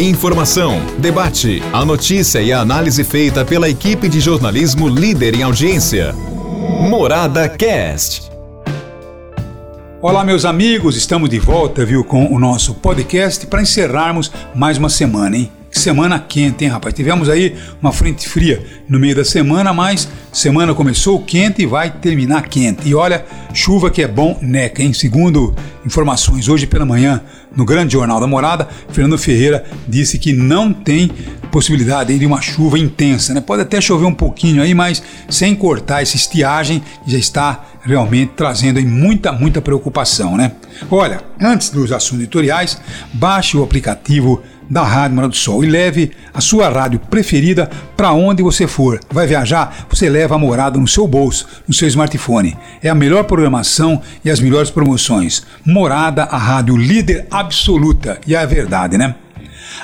Informação, debate, a notícia e a análise feita pela equipe de jornalismo líder em audiência. Morada Cast. Olá, meus amigos, estamos de volta, viu, com o nosso podcast para encerrarmos mais uma semana, hein? Semana quente, hein, rapaz? Tivemos aí uma frente fria no meio da semana, mas semana começou quente e vai terminar quente. E olha, chuva que é bom neca, hein? Segundo informações hoje pela manhã no Grande Jornal da Morada, Fernando Ferreira disse que não tem possibilidade de uma chuva intensa, né? Pode até chover um pouquinho aí, mas sem cortar essa estiagem que já está realmente trazendo aí muita, muita preocupação, né? Olha, antes dos assuntos editoriais, baixe o aplicativo da Rádio Morada do Sol e leve a sua rádio preferida para onde você for. Vai viajar? Você leva a morada no seu bolso, no seu smartphone. É a melhor programação e as melhores promoções. Morada, a rádio líder absoluta. E é a verdade, né?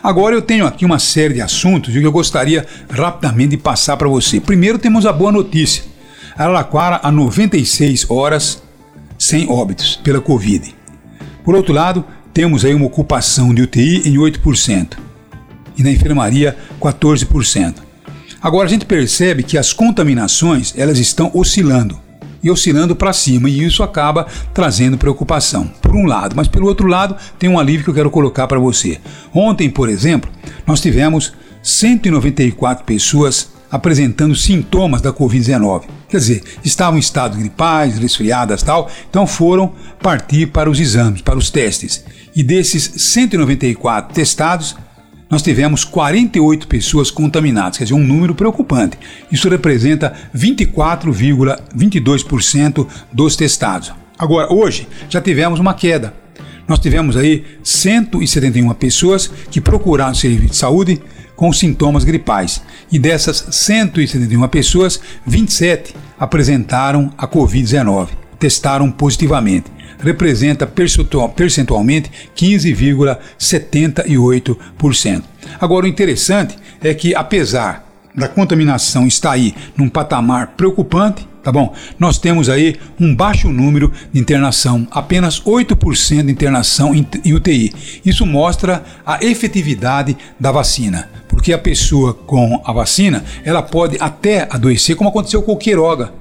Agora eu tenho aqui uma série de assuntos que eu gostaria rapidamente de passar para você. Primeiro temos a boa notícia. Araraquara a 96 horas sem óbitos pela Covid. Por outro lado, temos aí uma ocupação de UTI em 8% e na enfermaria 14%. Agora a gente percebe que as contaminações elas estão oscilando e oscilando para cima e isso acaba trazendo preocupação. Por um lado, mas pelo outro lado tem um alívio que eu quero colocar para você. Ontem, por exemplo, nós tivemos 194 pessoas apresentando sintomas da Covid-19. Quer dizer, estavam em estado gripais, resfriadas tal, então foram partir para os exames, para os testes. E desses 194 testados, nós tivemos 48 pessoas contaminadas, quer dizer, um número preocupante. Isso representa 24,22% dos testados. Agora, hoje, já tivemos uma queda. Nós tivemos aí 171 pessoas que procuraram serviço de saúde com sintomas gripais. E dessas 171 pessoas, 27 apresentaram a Covid-19, testaram positivamente. Representa percentualmente 15,78%. Agora, o interessante é que, apesar da contaminação estar aí num patamar preocupante, tá bom? Nós temos aí um baixo número de internação, apenas 8% de internação em UTI. Isso mostra a efetividade da vacina porque a pessoa com a vacina, ela pode até adoecer, como aconteceu com o Queiroga.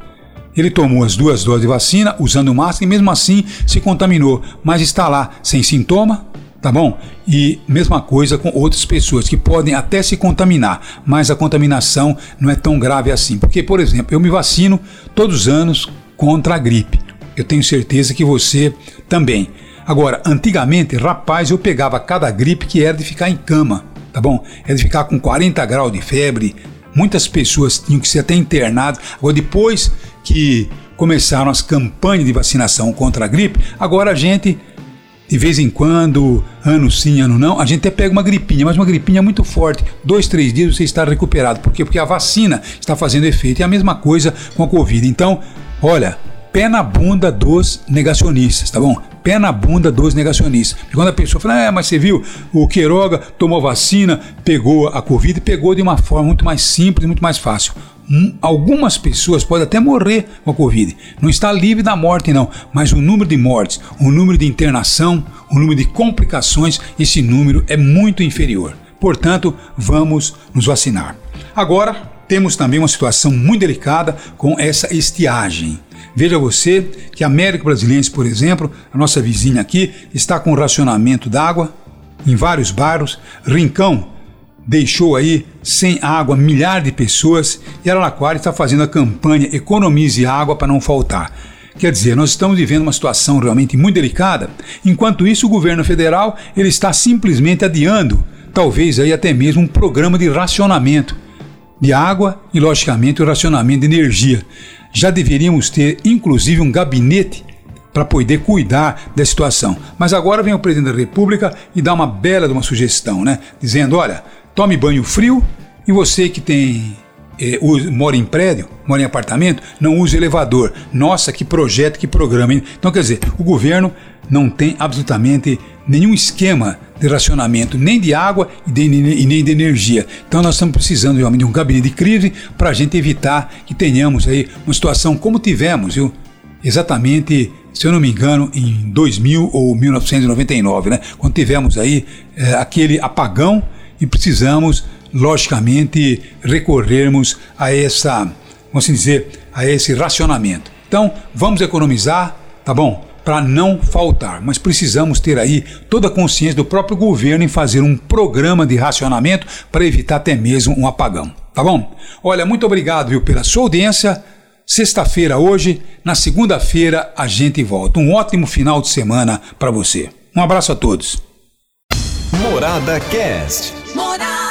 Ele tomou as duas doses de vacina, usando máscara, e mesmo assim se contaminou, mas está lá sem sintoma, tá bom? E mesma coisa com outras pessoas que podem até se contaminar, mas a contaminação não é tão grave assim. Porque, por exemplo, eu me vacino todos os anos contra a gripe. Eu tenho certeza que você também. Agora, antigamente, rapaz, eu pegava cada gripe que era de ficar em cama tá bom? É de ficar com 40 graus de febre. Muitas pessoas tinham que ser até internadas. Agora, depois que começaram as campanhas de vacinação contra a gripe, agora a gente, de vez em quando, ano sim, ano não, a gente até pega uma gripinha, mas uma gripinha muito forte. Dois, três dias você está recuperado. Por quê? Porque a vacina está fazendo efeito. E a mesma coisa com a Covid. Então, olha, pé na bunda dos negacionistas, tá bom? Pé na bunda dos negacionistas. E quando a pessoa fala, ah, mas você viu, o Queiroga tomou vacina, pegou a Covid, pegou de uma forma muito mais simples, muito mais fácil. Hum, algumas pessoas podem até morrer com a Covid. Não está livre da morte, não. Mas o número de mortes, o número de internação, o número de complicações, esse número é muito inferior. Portanto, vamos nos vacinar. Agora, temos também uma situação muito delicada com essa estiagem. Veja você que a América Brasileira, por exemplo, a nossa vizinha aqui, está com racionamento d'água em vários bairros. Rincão deixou aí sem água milhares de pessoas e Araraquara está fazendo a campanha Economize Água para não faltar. Quer dizer, nós estamos vivendo uma situação realmente muito delicada. Enquanto isso, o governo federal ele está simplesmente adiando, talvez aí até mesmo um programa de racionamento de água e, logicamente, o racionamento de energia já deveríamos ter inclusive um gabinete para poder cuidar da situação. Mas agora vem o presidente da República e dá uma bela de uma sugestão, né? Dizendo: olha, tome banho frio e você que tem é, mora em prédio, mora em apartamento, não use elevador. Nossa, que projeto, que programa. Hein? Então, quer dizer, o governo não tem absolutamente nenhum esquema de racionamento, nem de água e, de, e nem de energia. Então nós estamos precisando realmente de um gabinete de crise para a gente evitar que tenhamos aí uma situação como tivemos, viu? Exatamente, se eu não me engano, em 2000 ou 1999, né? Quando tivemos aí é, aquele apagão e precisamos, logicamente, recorrermos a essa, vamos assim dizer, a esse racionamento. Então, vamos economizar, tá bom? Para não faltar, mas precisamos ter aí toda a consciência do próprio governo em fazer um programa de racionamento para evitar até mesmo um apagão, tá bom? Olha, muito obrigado viu, pela sua audiência. Sexta-feira hoje, na segunda-feira a gente volta. Um ótimo final de semana para você. Um abraço a todos. Morada Cast. Morada.